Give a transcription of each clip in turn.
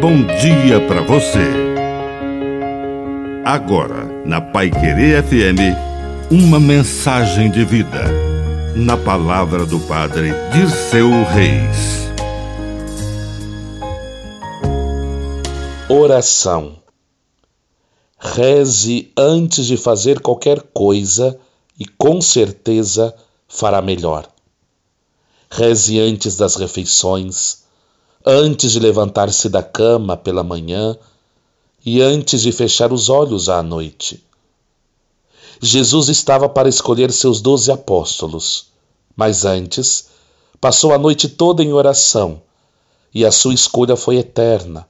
bom dia para você. Agora, na Pai Querer FM, uma mensagem de vida. Na palavra do Padre Dirceu Reis. Oração. Reze antes de fazer qualquer coisa e com certeza fará melhor. Reze antes das refeições, antes de levantar-se da cama pela manhã e antes de fechar os olhos à noite. Jesus estava para escolher seus doze apóstolos, mas antes passou a noite toda em oração e a sua escolha foi eterna.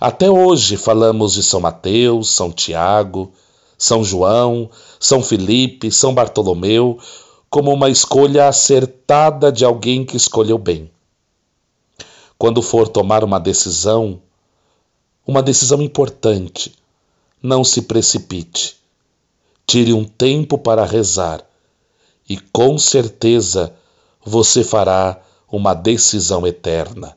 Até hoje falamos de São Mateus, São Tiago, São João, São Felipe, São Bartolomeu, como uma escolha acertada de alguém que escolheu bem. Quando for tomar uma decisão, uma decisão importante, não se precipite. Tire um tempo para rezar e com certeza você fará uma decisão eterna.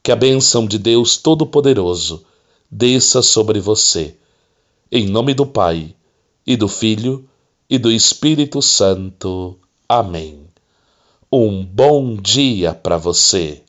Que a bênção de Deus Todo-Poderoso desça sobre você. Em nome do Pai, e do Filho, e do Espírito Santo. Amém. Um bom dia para você.